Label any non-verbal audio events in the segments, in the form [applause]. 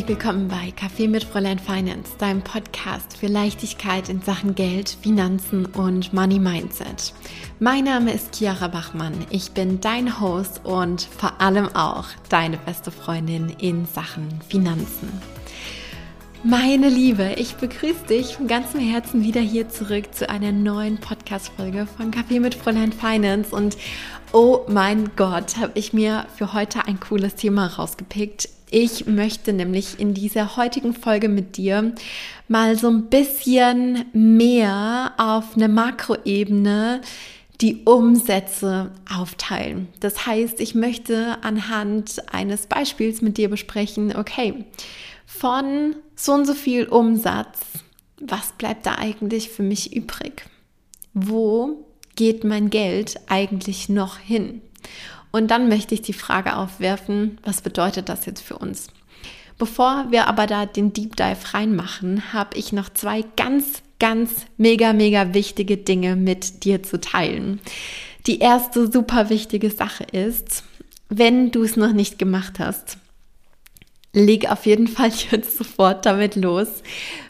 Herzlich willkommen bei Kaffee mit Fräulein Finance, deinem Podcast für Leichtigkeit in Sachen Geld, Finanzen und Money Mindset. Mein Name ist Chiara Bachmann. Ich bin dein Host und vor allem auch deine beste Freundin in Sachen Finanzen. Meine Liebe, ich begrüße dich von ganzem Herzen wieder hier zurück zu einer neuen Podcast-Folge von Kaffee mit Fräulein Finance. Und oh mein Gott, habe ich mir für heute ein cooles Thema rausgepickt. Ich möchte nämlich in dieser heutigen Folge mit dir mal so ein bisschen mehr auf eine Makroebene die Umsätze aufteilen. Das heißt, ich möchte anhand eines Beispiels mit dir besprechen, okay, von so und so viel Umsatz, was bleibt da eigentlich für mich übrig? Wo geht mein Geld eigentlich noch hin? Und dann möchte ich die Frage aufwerfen, was bedeutet das jetzt für uns? Bevor wir aber da den Deep Dive reinmachen, habe ich noch zwei ganz, ganz mega, mega wichtige Dinge mit dir zu teilen. Die erste super wichtige Sache ist, wenn du es noch nicht gemacht hast, leg auf jeden Fall [laughs] jetzt sofort damit los.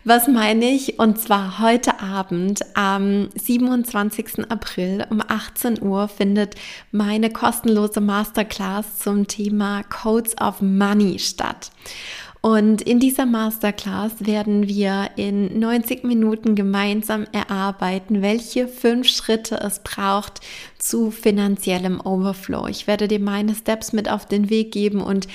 Was meine ich? Und zwar heute Abend am 27. April um 18 Uhr findet meine kostenlose Masterclass zum Thema Codes of Money statt. Und in dieser Masterclass werden wir in 90 Minuten gemeinsam erarbeiten, welche fünf Schritte es braucht zu finanziellem Overflow. Ich werde dir meine Steps mit auf den Weg geben und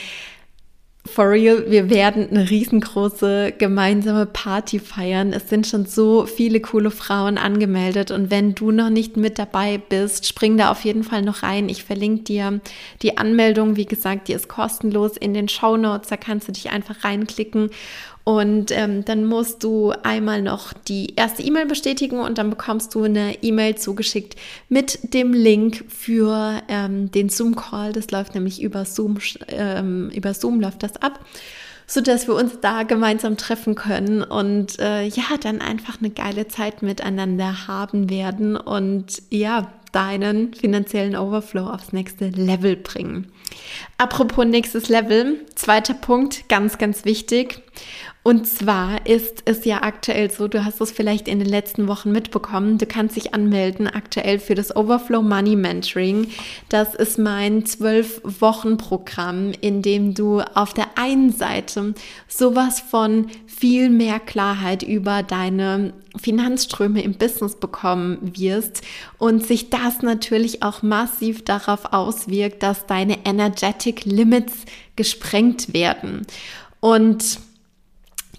for real, wir werden eine riesengroße gemeinsame Party feiern. Es sind schon so viele coole Frauen angemeldet und wenn du noch nicht mit dabei bist, spring da auf jeden Fall noch rein. Ich verlinke dir die Anmeldung. Wie gesagt, die ist kostenlos in den Show Notes. Da kannst du dich einfach reinklicken und ähm, dann musst du einmal noch die erste E-Mail bestätigen und dann bekommst du eine E-Mail zugeschickt mit dem Link für ähm, den Zoom-Call. Das läuft nämlich über Zoom, ähm, über Zoom läuft das ab so dass wir uns da gemeinsam treffen können und äh, ja, dann einfach eine geile Zeit miteinander haben werden und ja, deinen finanziellen Overflow aufs nächste Level bringen. Apropos nächstes Level, zweiter Punkt, ganz, ganz wichtig. Und zwar ist es ja aktuell so, du hast es vielleicht in den letzten Wochen mitbekommen, du kannst dich anmelden aktuell für das Overflow Money Mentoring. Das ist mein zwölf Wochen Programm, in dem du auf der einen Seite sowas von viel mehr Klarheit über deine Finanzströme im Business bekommen wirst und sich das natürlich auch massiv darauf auswirkt, dass deine Energetic Limits gesprengt werden. Und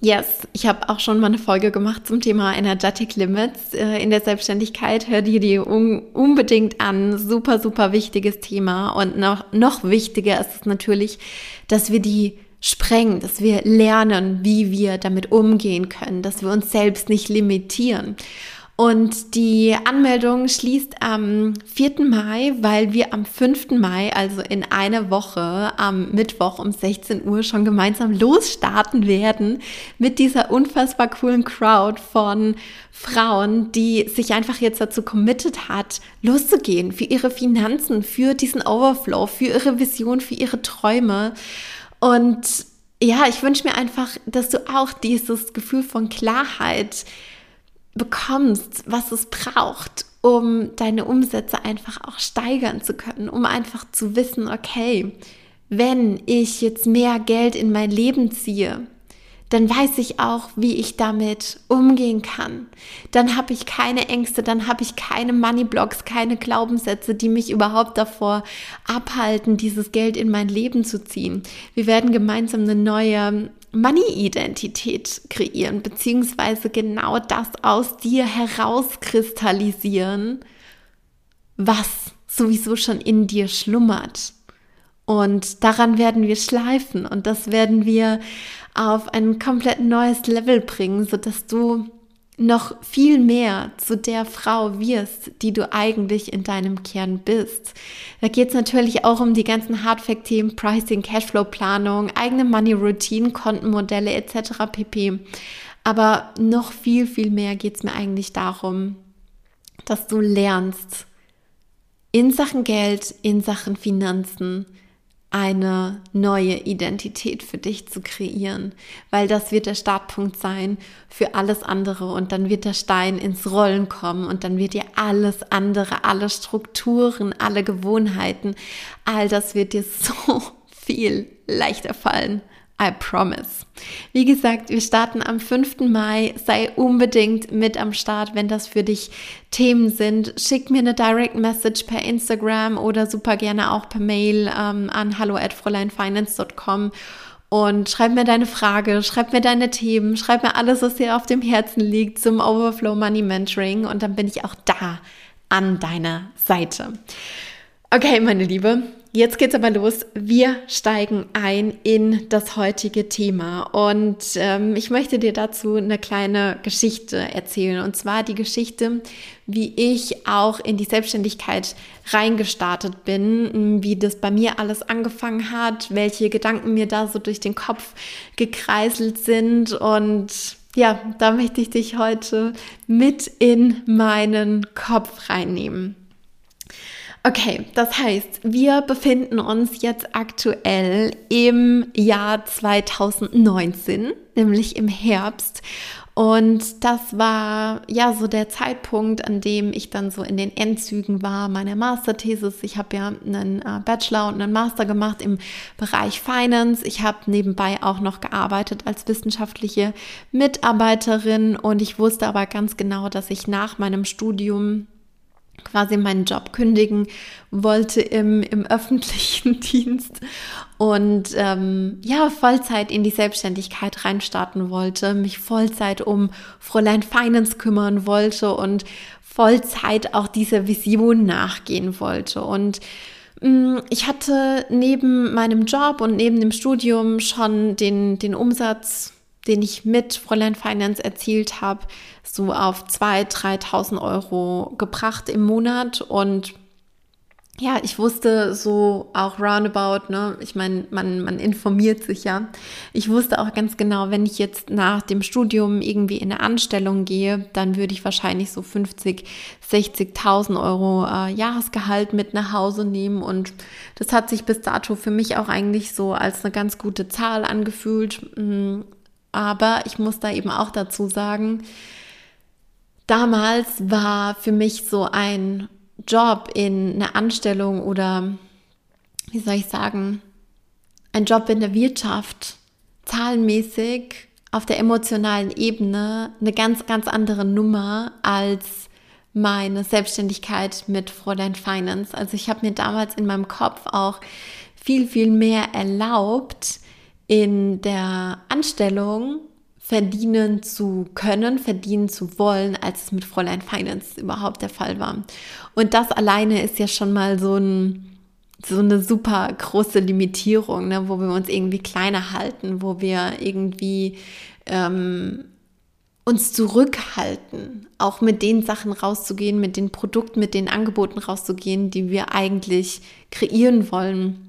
Yes, ich habe auch schon mal eine Folge gemacht zum Thema Energetic Limits äh, in der Selbstständigkeit. Hör dir die un unbedingt an. Super, super wichtiges Thema. Und noch, noch wichtiger ist es natürlich, dass wir die sprengen, dass wir lernen, wie wir damit umgehen können, dass wir uns selbst nicht limitieren. Und die Anmeldung schließt am 4. Mai, weil wir am 5. Mai, also in einer Woche, am Mittwoch um 16 Uhr schon gemeinsam losstarten werden mit dieser unfassbar coolen Crowd von Frauen, die sich einfach jetzt dazu committed hat, loszugehen für ihre Finanzen, für diesen Overflow, für ihre Vision, für ihre Träume. Und ja, ich wünsche mir einfach, dass du auch dieses Gefühl von Klarheit bekommst, was es braucht, um deine Umsätze einfach auch steigern zu können, um einfach zu wissen, okay, wenn ich jetzt mehr Geld in mein Leben ziehe, dann weiß ich auch, wie ich damit umgehen kann. Dann habe ich keine Ängste, dann habe ich keine Money Blocks, keine Glaubenssätze, die mich überhaupt davor abhalten, dieses Geld in mein Leben zu ziehen. Wir werden gemeinsam eine neue Money-Identität kreieren, beziehungsweise genau das aus dir herauskristallisieren, was sowieso schon in dir schlummert. Und daran werden wir schleifen und das werden wir auf ein komplett neues Level bringen, sodass du noch viel mehr zu der Frau wirst, die du eigentlich in deinem Kern bist. Da geht es natürlich auch um die ganzen Hardfact-Themen, Pricing, Cashflow-Planung, eigene Money-Routine, Kontenmodelle etc. pp. Aber noch viel, viel mehr geht es mir eigentlich darum, dass du lernst, in Sachen Geld, in Sachen Finanzen, eine neue Identität für dich zu kreieren, weil das wird der Startpunkt sein für alles andere und dann wird der Stein ins Rollen kommen und dann wird dir alles andere, alle Strukturen, alle Gewohnheiten, all das wird dir [laughs] so viel leichter fallen. I promise. Wie gesagt, wir starten am 5. Mai. Sei unbedingt mit am Start, wenn das für dich Themen sind. Schick mir eine Direct Message per Instagram oder super gerne auch per Mail ähm, an hallo@fräuleinfinance.com und schreib mir deine Frage, schreib mir deine Themen, schreib mir alles, was dir auf dem Herzen liegt zum Overflow Money Mentoring und dann bin ich auch da an deiner Seite. Okay, meine Liebe, Jetzt geht's aber los. Wir steigen ein in das heutige Thema und ähm, ich möchte dir dazu eine kleine Geschichte erzählen und zwar die Geschichte, wie ich auch in die Selbstständigkeit reingestartet bin, wie das bei mir alles angefangen hat, welche Gedanken mir da so durch den Kopf gekreiselt sind und ja, da möchte ich dich heute mit in meinen Kopf reinnehmen. Okay, das heißt, wir befinden uns jetzt aktuell im Jahr 2019, nämlich im Herbst. Und das war ja so der Zeitpunkt, an dem ich dann so in den Endzügen war meiner Masterthesis. Ich habe ja einen äh, Bachelor und einen Master gemacht im Bereich Finance. Ich habe nebenbei auch noch gearbeitet als wissenschaftliche Mitarbeiterin und ich wusste aber ganz genau, dass ich nach meinem Studium quasi meinen Job kündigen wollte im, im [laughs] öffentlichen Dienst und ähm, ja, Vollzeit in die Selbstständigkeit reinstarten wollte, mich Vollzeit um Fräulein Finance kümmern wollte und Vollzeit auch dieser Vision nachgehen wollte. Und mm, ich hatte neben meinem Job und neben dem Studium schon den, den Umsatz den ich mit Fräulein Finance erzielt habe, so auf 2.000, 3.000 Euro gebracht im Monat. Und ja, ich wusste so auch roundabout, ne, ich meine, man, man informiert sich ja. Ich wusste auch ganz genau, wenn ich jetzt nach dem Studium irgendwie in eine Anstellung gehe, dann würde ich wahrscheinlich so 50, 60.000 Euro äh, Jahresgehalt mit nach Hause nehmen. Und das hat sich bis dato für mich auch eigentlich so als eine ganz gute Zahl angefühlt. Aber ich muss da eben auch dazu sagen, damals war für mich so ein Job in einer Anstellung oder wie soll ich sagen, ein Job in der Wirtschaft zahlenmäßig auf der emotionalen Ebene eine ganz, ganz andere Nummer als meine Selbstständigkeit mit Fräulein Finance. Also ich habe mir damals in meinem Kopf auch viel, viel mehr erlaubt, in der Anstellung verdienen zu können, verdienen zu wollen, als es mit Fräulein Finance überhaupt der Fall war. Und das alleine ist ja schon mal so ein so eine super große Limitierung, ne, wo wir uns irgendwie kleiner halten, wo wir irgendwie ähm, uns zurückhalten, auch mit den Sachen rauszugehen, mit den Produkten, mit den Angeboten rauszugehen, die wir eigentlich kreieren wollen.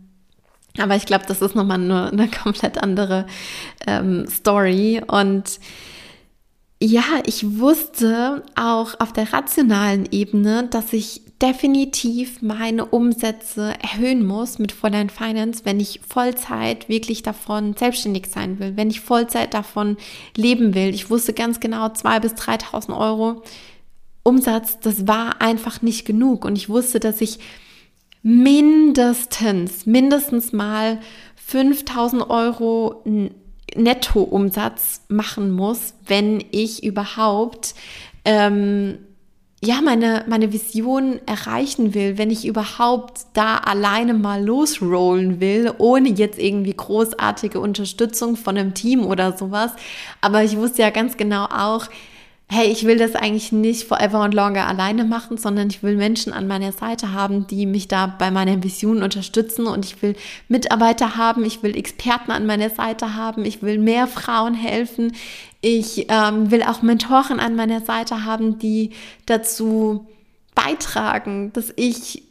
Aber ich glaube, das ist nochmal eine, eine [laughs] komplett andere ähm, Story. Und ja, ich wusste auch auf der rationalen Ebene, dass ich definitiv meine Umsätze erhöhen muss mit Fräulein Finance, wenn ich Vollzeit wirklich davon selbstständig sein will, wenn ich Vollzeit davon leben will. Ich wusste ganz genau, 2.000 bis 3.000 Euro Umsatz, das war einfach nicht genug. Und ich wusste, dass ich mindestens, mindestens mal 5000 Euro Nettoumsatz machen muss, wenn ich überhaupt ähm, ja meine meine Vision erreichen will, wenn ich überhaupt da alleine mal losrollen will, ohne jetzt irgendwie großartige Unterstützung von einem Team oder sowas. Aber ich wusste ja ganz genau auch, hey, ich will das eigentlich nicht forever and longer alleine machen, sondern ich will Menschen an meiner Seite haben, die mich da bei meiner Vision unterstützen. Und ich will Mitarbeiter haben, ich will Experten an meiner Seite haben, ich will mehr Frauen helfen, ich ähm, will auch Mentoren an meiner Seite haben, die dazu beitragen, dass ich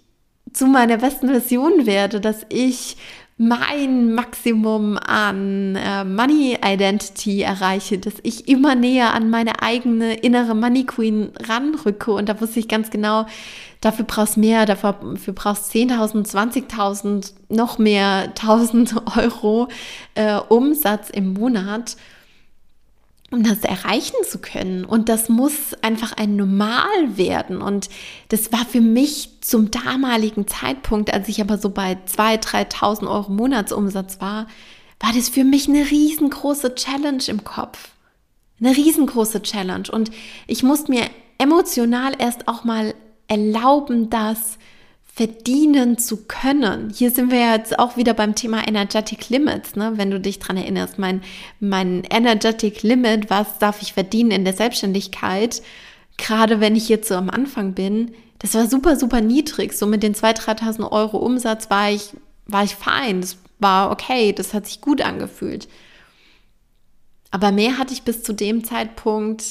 zu meiner besten Version werde, dass ich mein Maximum an äh, Money Identity erreiche, dass ich immer näher an meine eigene innere Money Queen ranrücke. Und da wusste ich ganz genau, dafür brauchst mehr, dafür, brauchst 10.000, 20.000, noch mehr 1.000 [laughs] Euro äh, Umsatz im Monat um das erreichen zu können. Und das muss einfach ein Normal werden. Und das war für mich zum damaligen Zeitpunkt, als ich aber so bei 2.000, 3.000 Euro Monatsumsatz war, war das für mich eine riesengroße Challenge im Kopf. Eine riesengroße Challenge. Und ich musste mir emotional erst auch mal erlauben, dass verdienen zu können. Hier sind wir jetzt auch wieder beim Thema Energetic Limits, ne? wenn du dich dran erinnerst. Mein, mein Energetic Limit, was darf ich verdienen in der Selbstständigkeit, gerade wenn ich jetzt so am Anfang bin, das war super, super niedrig. So mit den 2.000, 3.000 Euro Umsatz war ich, war ich fein. Das war okay, das hat sich gut angefühlt. Aber mehr hatte ich bis zu dem Zeitpunkt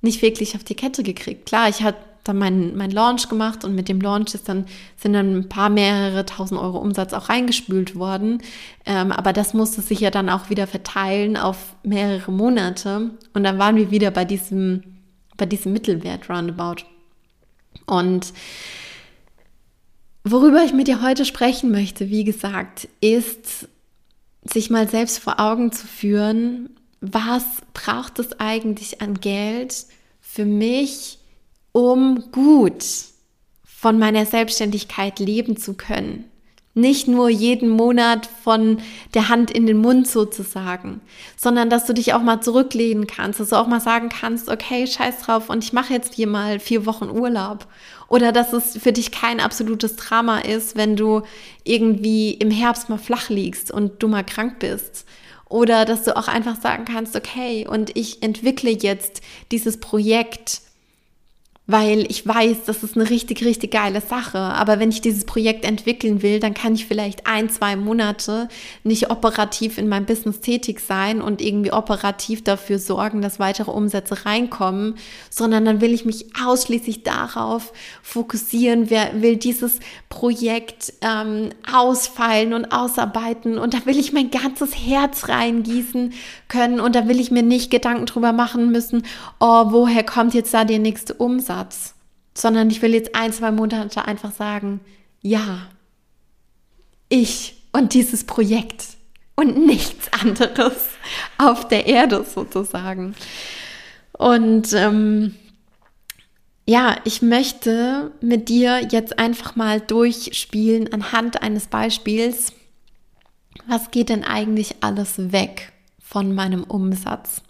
nicht wirklich auf die Kette gekriegt. Klar, ich hatte dann mein, mein Launch gemacht und mit dem Launch ist dann, sind dann ein paar mehrere tausend Euro Umsatz auch reingespült worden. Ähm, aber das musste sich ja dann auch wieder verteilen auf mehrere Monate. Und dann waren wir wieder bei diesem, bei diesem Mittelwert roundabout. Und worüber ich mit dir heute sprechen möchte, wie gesagt, ist, sich mal selbst vor Augen zu führen, was braucht es eigentlich an Geld für mich, um gut von meiner Selbstständigkeit leben zu können. Nicht nur jeden Monat von der Hand in den Mund sozusagen, sondern dass du dich auch mal zurücklehnen kannst, dass du auch mal sagen kannst, okay, scheiß drauf und ich mache jetzt hier mal vier Wochen Urlaub. Oder dass es für dich kein absolutes Drama ist, wenn du irgendwie im Herbst mal flach liegst und du mal krank bist. Oder dass du auch einfach sagen kannst, okay, und ich entwickle jetzt dieses Projekt weil ich weiß, das ist eine richtig, richtig geile Sache. Aber wenn ich dieses Projekt entwickeln will, dann kann ich vielleicht ein, zwei Monate nicht operativ in meinem Business tätig sein und irgendwie operativ dafür sorgen, dass weitere Umsätze reinkommen, sondern dann will ich mich ausschließlich darauf fokussieren, wer will dieses Projekt ähm, ausfeilen und ausarbeiten und da will ich mein ganzes Herz reingießen können und da will ich mir nicht Gedanken drüber machen müssen, oh, woher kommt jetzt da der nächste Umsatz? Satz, sondern ich will jetzt ein, zwei Monate einfach sagen, ja, ich und dieses Projekt und nichts anderes [laughs] auf der Erde sozusagen. Und ähm, ja, ich möchte mit dir jetzt einfach mal durchspielen anhand eines Beispiels, was geht denn eigentlich alles weg von meinem Umsatz?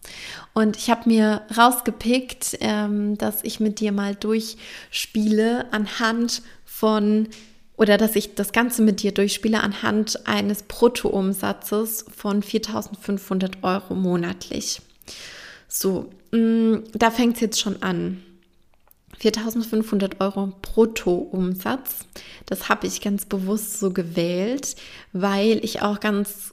Und ich habe mir rausgepickt, ähm, dass ich mit dir mal durchspiele anhand von oder dass ich das Ganze mit dir durchspiele anhand eines Bruttoumsatzes von 4.500 Euro monatlich. So, mh, mm, da fängt es jetzt schon an. 4.500 Euro Bruttoumsatz. Das habe ich ganz bewusst so gewählt, weil ich auch ganz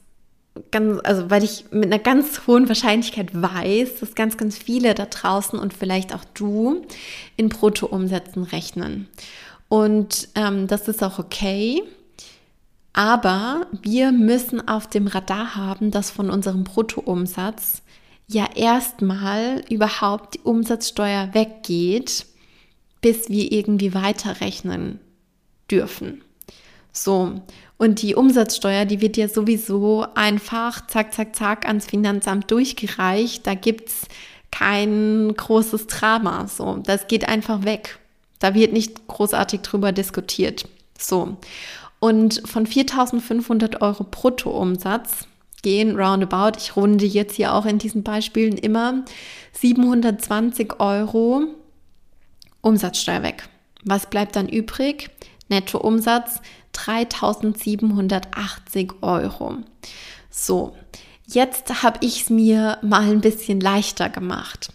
ganz, also weil ich mit einer ganz hohen Wahrscheinlichkeit weiß, dass ganz, ganz viele da draußen und vielleicht auch du in Bruttoumsätzen rechnen. Und ähm, das ist auch okay. Aber wir müssen auf dem Radar haben, dass von unserem Bruttoumsatz ja erstmal überhaupt die Umsatzsteuer weggeht, bis wir irgendwie weiterrechnen dürfen. So, und die Umsatzsteuer, die wird ja sowieso einfach zack, zack, zack ans Finanzamt durchgereicht. Da gibt es kein großes Drama. So, das geht einfach weg. Da wird nicht großartig drüber diskutiert. So. Und von 4.500 Euro Bruttoumsatz gehen roundabout, ich runde jetzt hier auch in diesen Beispielen immer 720 Euro Umsatzsteuer weg. Was bleibt dann übrig? Nettoumsatz 3780 Euro. So, jetzt habe ich es mir mal ein bisschen leichter gemacht.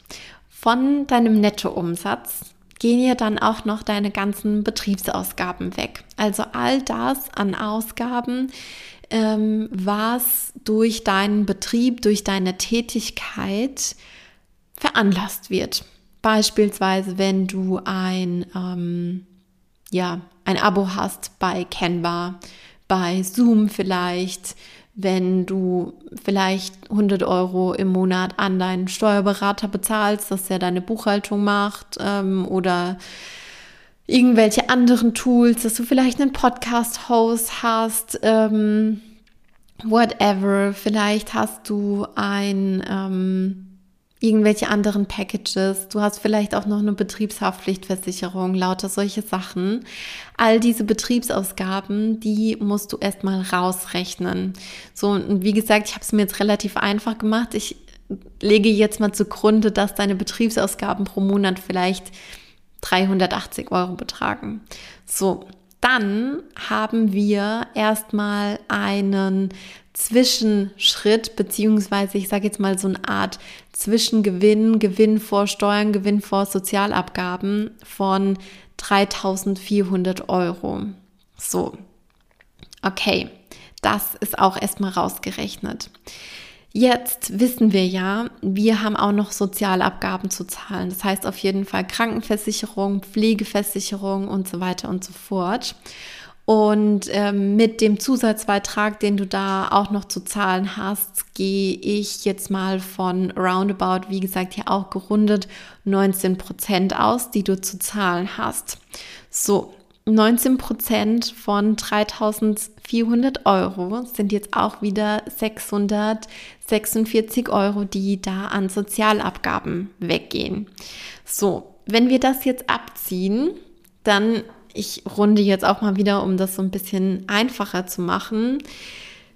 Von deinem Nettoumsatz gehen ja dann auch noch deine ganzen Betriebsausgaben weg. Also all das an Ausgaben, ähm, was durch deinen Betrieb, durch deine Tätigkeit veranlasst wird. Beispielsweise, wenn du ein ähm, ja, ein Abo hast bei Canva, bei Zoom vielleicht, wenn du vielleicht 100 Euro im Monat an deinen Steuerberater bezahlst, dass er deine Buchhaltung macht ähm, oder irgendwelche anderen Tools, dass du vielleicht einen Podcast-Host hast, ähm, whatever. Vielleicht hast du ein ähm, irgendwelche anderen Packages. Du hast vielleicht auch noch eine Betriebshaftpflichtversicherung, lauter solche Sachen. All diese Betriebsausgaben, die musst du erstmal rausrechnen. So, und wie gesagt, ich habe es mir jetzt relativ einfach gemacht. Ich lege jetzt mal zugrunde, dass deine Betriebsausgaben pro Monat vielleicht 380 Euro betragen. So, dann haben wir erstmal einen Zwischenschritt, beziehungsweise ich sage jetzt mal so eine Art Zwischengewinn, Gewinn vor Steuern, Gewinn vor Sozialabgaben von 3400 Euro. So, okay, das ist auch erstmal rausgerechnet. Jetzt wissen wir ja, wir haben auch noch Sozialabgaben zu zahlen. Das heißt auf jeden Fall Krankenversicherung, Pflegeversicherung und so weiter und so fort. Und ähm, mit dem Zusatzbeitrag, den du da auch noch zu zahlen hast, gehe ich jetzt mal von roundabout, wie gesagt, hier auch gerundet 19 Prozent aus, die du zu zahlen hast. So, 19 Prozent von 3400 Euro sind jetzt auch wieder 646 Euro, die da an Sozialabgaben weggehen. So, wenn wir das jetzt abziehen, dann ich runde jetzt auch mal wieder, um das so ein bisschen einfacher zu machen.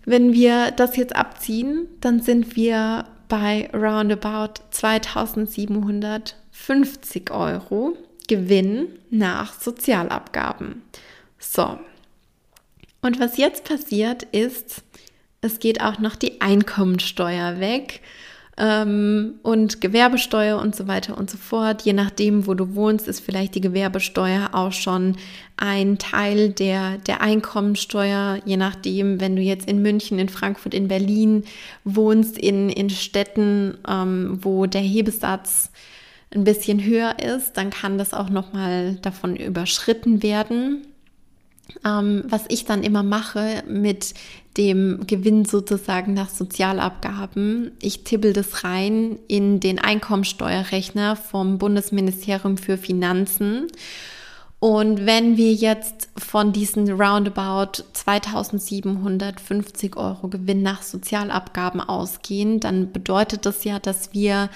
Wenn wir das jetzt abziehen, dann sind wir bei roundabout 2750 Euro Gewinn nach Sozialabgaben. So. Und was jetzt passiert ist, es geht auch noch die Einkommensteuer weg ähm, und Gewerbesteuer und so weiter und so fort. Je nachdem, wo du wohnst, ist vielleicht die Gewerbesteuer auch schon ein Teil der, der Einkommensteuer. Je nachdem, wenn du jetzt in München, in Frankfurt, in Berlin wohnst, in, in Städten, ähm, wo der Hebesatz ein bisschen höher ist, dann kann das auch nochmal davon überschritten werden. Ähm, was ich dann immer mache mit dem Gewinn sozusagen nach Sozialabgaben, ich tippel das rein in den Einkommensteuerrechner vom Bundesministerium für Finanzen. Und wenn wir jetzt von diesen roundabout 2750 Euro Gewinn nach Sozialabgaben ausgehen, dann bedeutet das ja, dass wir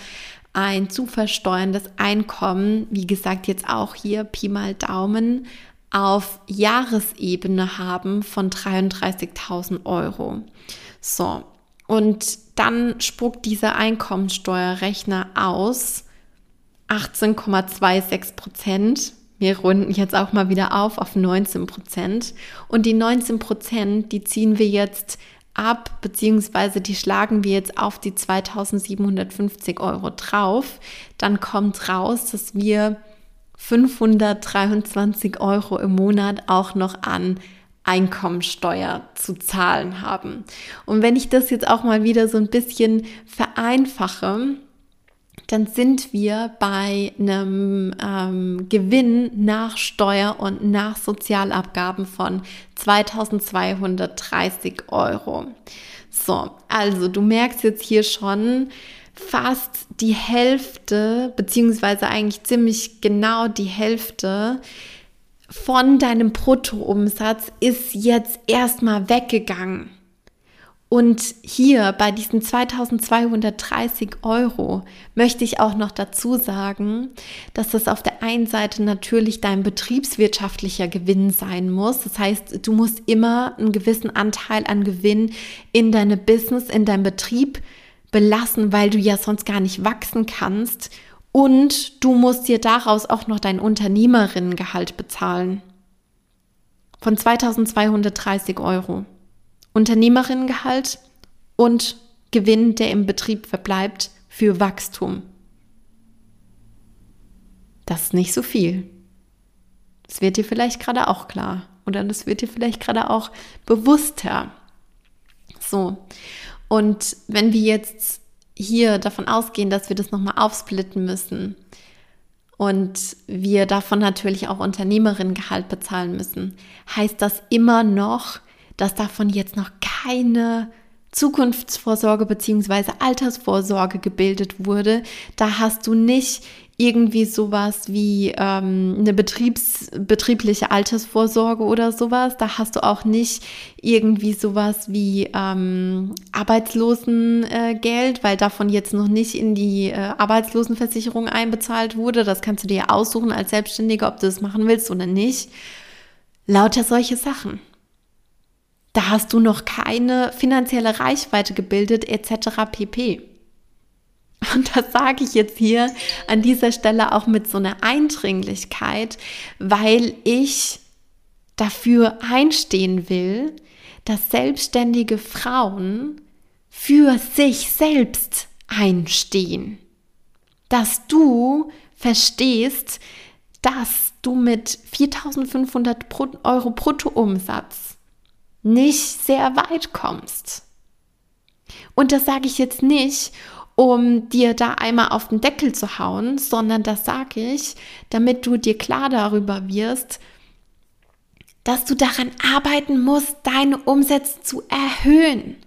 ein zu versteuerndes Einkommen, wie gesagt, jetzt auch hier Pi mal Daumen, auf Jahresebene haben von 33.000 Euro. So, und dann spuckt dieser Einkommensteuerrechner aus 18,26 Prozent. Wir runden jetzt auch mal wieder auf auf 19 Prozent. Und die 19 Prozent, die ziehen wir jetzt ab, beziehungsweise die schlagen wir jetzt auf die 2750 Euro drauf. Dann kommt raus, dass wir 523 Euro im Monat auch noch an Einkommensteuer zu zahlen haben. Und wenn ich das jetzt auch mal wieder so ein bisschen vereinfache, dann sind wir bei einem ähm, Gewinn nach Steuer und nach Sozialabgaben von 2230 Euro. So, also du merkst jetzt hier schon, fast die Hälfte, beziehungsweise eigentlich ziemlich genau die Hälfte von deinem Bruttoumsatz ist jetzt erstmal weggegangen. Und hier bei diesen 2230 Euro möchte ich auch noch dazu sagen, dass das auf der einen Seite natürlich dein betriebswirtschaftlicher Gewinn sein muss. Das heißt, du musst immer einen gewissen Anteil an Gewinn in deine Business, in deinem Betrieb belassen, weil du ja sonst gar nicht wachsen kannst. Und du musst dir daraus auch noch dein Unternehmerinnengehalt bezahlen. Von 2230 Euro. Unternehmerinnengehalt und Gewinn, der im Betrieb verbleibt für Wachstum. Das ist nicht so viel. Das wird dir vielleicht gerade auch klar oder das wird dir vielleicht gerade auch bewusster. So, und wenn wir jetzt hier davon ausgehen, dass wir das nochmal aufsplitten müssen und wir davon natürlich auch Unternehmerinnengehalt bezahlen müssen, heißt das immer noch, dass davon jetzt noch keine Zukunftsvorsorge bzw. Altersvorsorge gebildet wurde. Da hast du nicht irgendwie sowas wie ähm, eine Betriebs, betriebliche Altersvorsorge oder sowas. Da hast du auch nicht irgendwie sowas wie ähm, Arbeitslosengeld, weil davon jetzt noch nicht in die äh, Arbeitslosenversicherung einbezahlt wurde. Das kannst du dir aussuchen als Selbstständiger, ob du das machen willst oder nicht. Lauter solche Sachen. Da hast du noch keine finanzielle Reichweite gebildet etc. pp. Und das sage ich jetzt hier an dieser Stelle auch mit so einer Eindringlichkeit, weil ich dafür einstehen will, dass selbstständige Frauen für sich selbst einstehen. Dass du verstehst, dass du mit 4500 Euro Bruttoumsatz nicht sehr weit kommst. Und das sage ich jetzt nicht, um dir da einmal auf den Deckel zu hauen, sondern das sage ich, damit du dir klar darüber wirst, dass du daran arbeiten musst, deine Umsätze zu erhöhen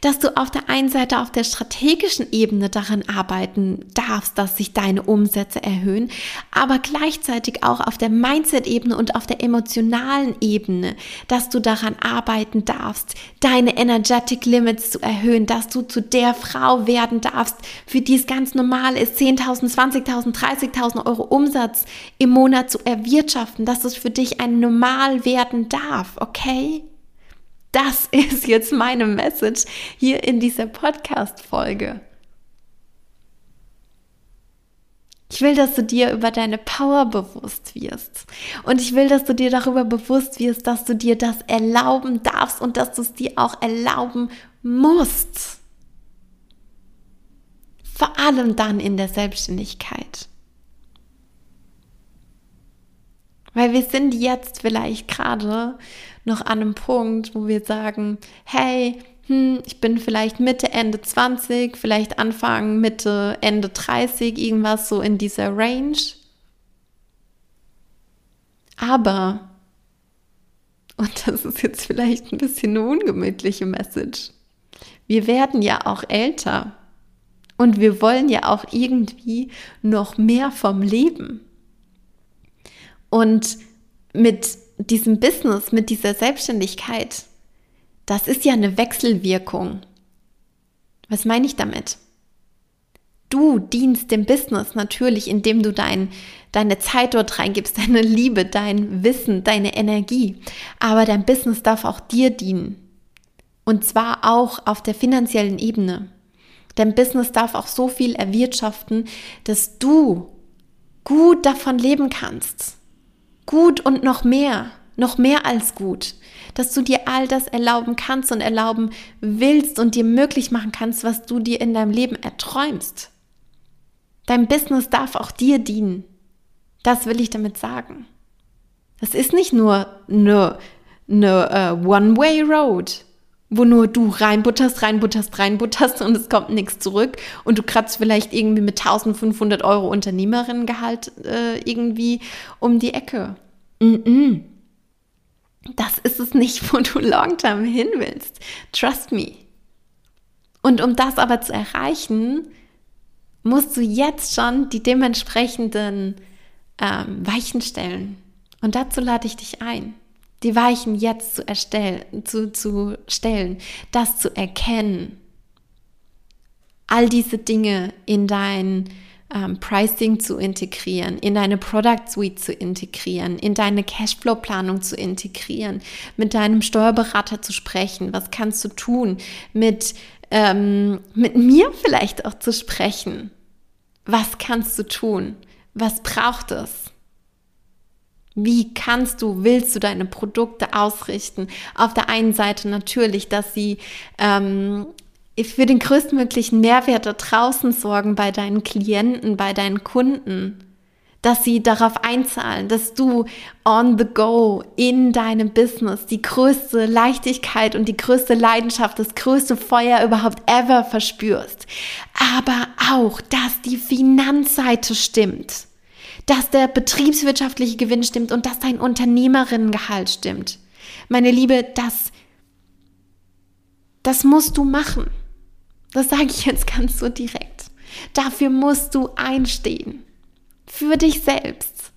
dass du auf der einen Seite auf der strategischen Ebene daran arbeiten darfst, dass sich deine Umsätze erhöhen, aber gleichzeitig auch auf der Mindset-Ebene und auf der emotionalen Ebene, dass du daran arbeiten darfst, deine Energetic Limits zu erhöhen, dass du zu der Frau werden darfst, für die es ganz normal ist, 10.000, 20.000, 30.000 Euro Umsatz im Monat zu erwirtschaften, dass es für dich ein Normal werden darf, okay? Das [laughs] ist jetzt meine Message hier in dieser Podcast-Folge. Ich will, dass du dir über deine Power bewusst wirst. Und ich will, dass du dir darüber bewusst wirst, dass du dir das erlauben darfst und dass du es dir auch erlauben musst. Vor allem dann in der Selbstständigkeit. Weil wir sind jetzt vielleicht gerade noch an einem Punkt, wo wir sagen, hey, hm, ich bin vielleicht Mitte, Ende 20, vielleicht Anfang, Mitte, Ende 30, irgendwas so in dieser Range. Aber, und das ist jetzt vielleicht ein bisschen eine ungemütliche Message, wir werden ja auch älter und wir wollen ja auch irgendwie noch mehr vom Leben. Und mit diesem Business, mit dieser Selbstständigkeit, das ist ja eine Wechselwirkung. Was meine ich damit? Du dienst dem Business natürlich, indem du dein, deine Zeit dort reingibst, [laughs] deine Liebe, dein Wissen, deine Energie. Aber dein Business darf auch dir dienen. Und zwar auch auf der finanziellen Ebene. Dein Business darf auch so viel erwirtschaften, dass du gut davon leben kannst gut und noch mehr, noch mehr als gut, dass du dir all das erlauben kannst und erlauben willst und dir möglich machen kannst, was du dir in deinem Leben erträumst. Dein Business darf auch dir dienen. Das will ich damit sagen. Das ist nicht nur eine, eine uh, One-Way-Road, wo nur du reinbutterst, reinbutterst, reinbutterst und es kommt nichts zurück und du kratzt vielleicht irgendwie mit 1500 Euro Unternehmerinnengehalt äh, irgendwie um die Ecke. Mm -mm. Das ist es nicht, wo du long-term hin willst. Trust me. Und um das aber zu erreichen, musst du jetzt schon die dementsprechenden ähm, Weichen stellen. Und dazu lade ich dich ein die Weichen jetzt zu erstellen, zu, zu stellen, das zu erkennen, all diese Dinge in dein ähm, Pricing zu integrieren, in deine Product Suite zu integrieren, in deine Cashflow-Planung zu integrieren, mit deinem Steuerberater zu sprechen, was kannst du tun, mit, ähm, mit mir vielleicht auch zu sprechen, was kannst du tun, was braucht es? Wie kannst du, willst du deine Produkte ausrichten? Auf der einen Seite natürlich, dass sie ähm, für den größtmöglichen Mehrwert da draußen sorgen bei deinen Klienten, bei deinen Kunden, dass sie darauf einzahlen, dass du on the go in deinem Business die größte Leichtigkeit und die größte Leidenschaft, das größte Feuer überhaupt ever verspürst. Aber auch, dass die Finanzseite stimmt dass der betriebswirtschaftliche Gewinn stimmt und dass dein Unternehmerinnengehalt stimmt. Meine Liebe, das das musst du machen. Das sage ich jetzt ganz so direkt. Dafür musst du einstehen. Für dich selbst.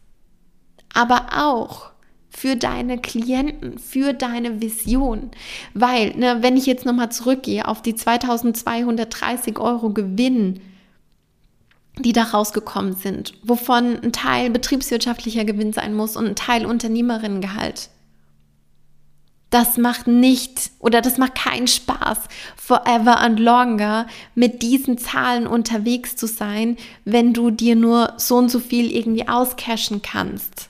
Aber auch für deine Klienten, für deine Vision. Weil, ne, wenn ich jetzt nochmal zurückgehe auf die 2230 Euro Gewinn, die da rausgekommen sind, wovon ein Teil betriebswirtschaftlicher Gewinn sein muss und ein Teil Unternehmerinnengehalt. Das macht nicht oder das macht keinen Spaß, forever and longer mit diesen Zahlen unterwegs zu sein, wenn du dir nur so und so viel irgendwie auscashen kannst.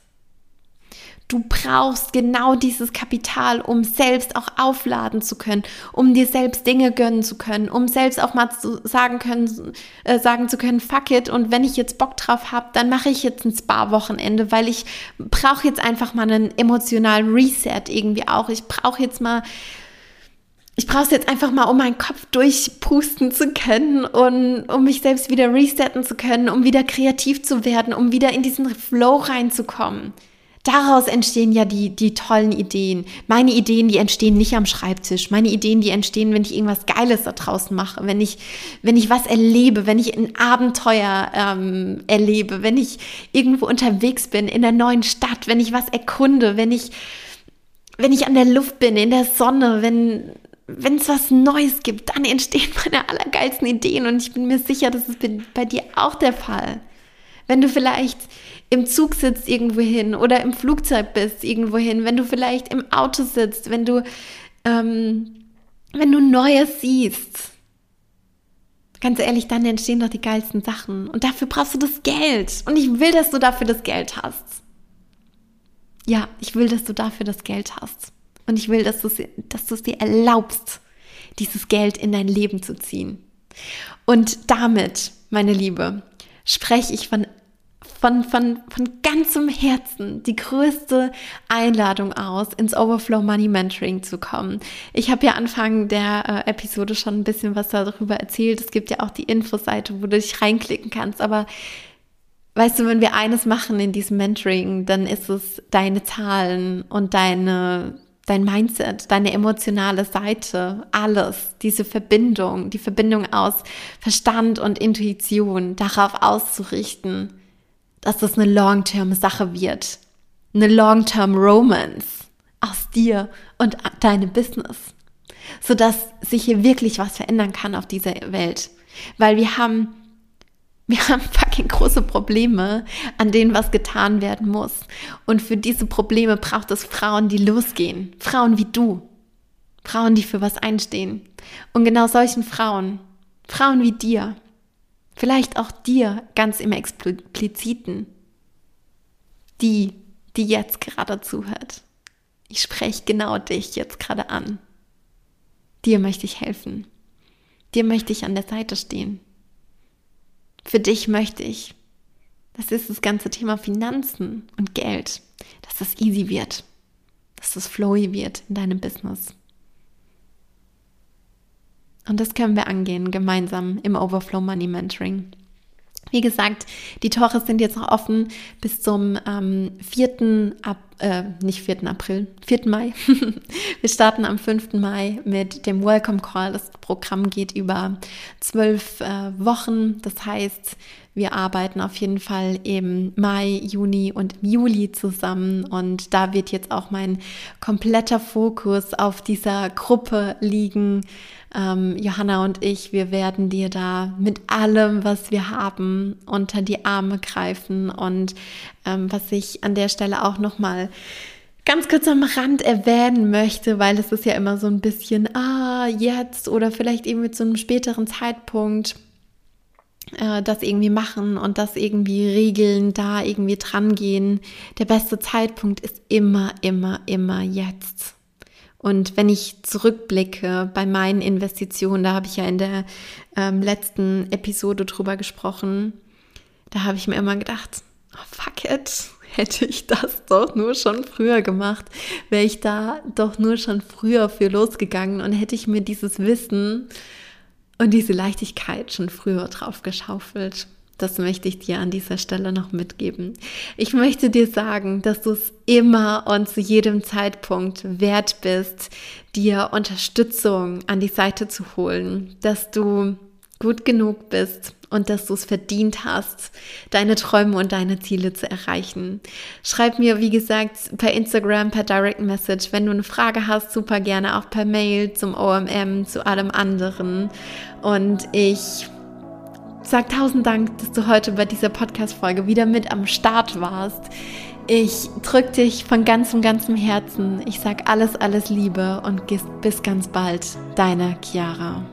Du brauchst genau dieses Kapital, um selbst auch aufladen zu können, um dir selbst Dinge gönnen zu können, um selbst auch mal zu sagen können, äh, sagen zu können, fuck it. Und wenn ich jetzt Bock drauf habe, dann mache ich jetzt ein Spa-Wochenende, weil ich brauche jetzt einfach mal einen emotionalen Reset irgendwie auch. Ich brauche jetzt mal ich brauche es jetzt einfach mal, um meinen Kopf durchpusten zu können und um mich selbst wieder resetten zu können, um wieder kreativ zu werden, um wieder in diesen Flow reinzukommen. Daraus entstehen ja die, die tollen Ideen. Meine Ideen, die entstehen nicht am Schreibtisch. Meine Ideen, die entstehen, wenn ich irgendwas Geiles da draußen mache, wenn ich, wenn ich was erlebe, wenn ich ein Abenteuer ähm, erlebe, wenn ich irgendwo unterwegs bin in der neuen Stadt, wenn ich was erkunde, wenn ich, wenn ich an der Luft bin, in der Sonne, wenn, wenn es was Neues gibt, dann entstehen [laughs] meine allergeilsten Ideen und ich bin mir sicher, das ist bei dir auch der Fall. Wenn du vielleicht im Zug sitzt irgendwo hin oder im Flugzeug bist irgendwo hin, wenn du vielleicht im Auto sitzt, wenn du, ähm, wenn du Neues siehst. Ganz ehrlich, dann entstehen doch die geilsten Sachen. Und dafür brauchst du das Geld. Und ich will, dass du dafür das Geld hast. Ja, ich will, dass du dafür das Geld hast. Und ich will, dass du es dir erlaubst, dieses Geld in dein Leben zu ziehen. Und damit, meine Liebe, spreche ich von von, von, von ganzem Herzen die größte Einladung aus, ins Overflow Money Mentoring zu kommen. Ich habe ja Anfang der äh, Episode schon ein bisschen was darüber erzählt. Es gibt ja auch die Infoseite, wo du dich reinklicken kannst. Aber weißt du, wenn wir eines machen in diesem Mentoring, dann ist es deine Zahlen und deine dein Mindset, deine emotionale Seite, alles, diese Verbindung, die Verbindung aus Verstand und Intuition darauf auszurichten, dass das eine Long-Term-Sache wird. Eine Long-Term-Romance aus dir und deinem Business. Sodass sich hier wirklich was verändern kann auf dieser Welt. Weil wir haben, wir haben [laughs] fucking große Probleme, an denen was getan werden muss. Und für diese Probleme braucht es Frauen, die losgehen. Frauen wie du. Frauen, die für was einstehen. Und genau solchen Frauen, Frauen wie dir, Vielleicht auch dir ganz im Expliziten. Die, die jetzt gerade zuhört. Ich spreche genau dich jetzt gerade an. Dir möchte ich helfen. Dir möchte ich an der Seite stehen. Für dich möchte ich. Das ist das ganze Thema Finanzen und Geld. Dass das easy wird. Dass das flowy wird in deinem Business. Und das können wir angehen, gemeinsam im Overflow Money Mentoring. Wie gesagt, die Tore sind jetzt noch offen bis zum ähm, 4. Ab, äh, nicht 4. April, 4. Mai. [laughs] wir starten am 5. Mai mit dem Welcome Call. Das Programm geht über zwölf äh, Wochen. Das heißt, wir arbeiten auf jeden Fall im Mai, Juni und im Juli zusammen und da wird jetzt auch mein kompletter Fokus auf dieser Gruppe liegen ähm, Johanna und ich, wir werden dir da mit allem, was wir haben, unter die Arme greifen. Und ähm, was ich an der Stelle auch nochmal ganz kurz am Rand erwähnen möchte, weil es ist ja immer so ein bisschen, ah, jetzt oder vielleicht eben mit so einem späteren Zeitpunkt das irgendwie machen und das irgendwie regeln, da irgendwie dran gehen. Der beste Zeitpunkt ist immer, immer, immer jetzt. Und wenn ich zurückblicke bei meinen Investitionen, da habe ich ja in der ähm, letzten Episode drüber gesprochen, da habe ich mir immer gedacht, oh, fuck it, [laughs] hätte ich das doch nur schon früher gemacht, wäre ich da doch nur schon früher für losgegangen und hätte ich mir dieses Wissen und diese Leichtigkeit schon früher drauf geschaufelt. Das möchte ich dir an dieser Stelle noch mitgeben. Ich möchte dir sagen, dass du es immer und zu jedem Zeitpunkt wert bist, dir Unterstützung an die Seite zu holen, dass du gut genug bist und dass du es verdient hast, deine Träume und deine Ziele zu erreichen. Schreib mir, wie gesagt, per Instagram, per Direct Message, wenn du eine Frage hast, super gerne auch per Mail zum OMM, zu allem anderen. Und ich sag tausend Dank, dass du heute bei dieser Podcast-Folge wieder mit am Start warst. Ich drücke dich von ganzem, ganzem Herzen. Ich sag alles, alles Liebe und bis ganz bald. Deine Chiara.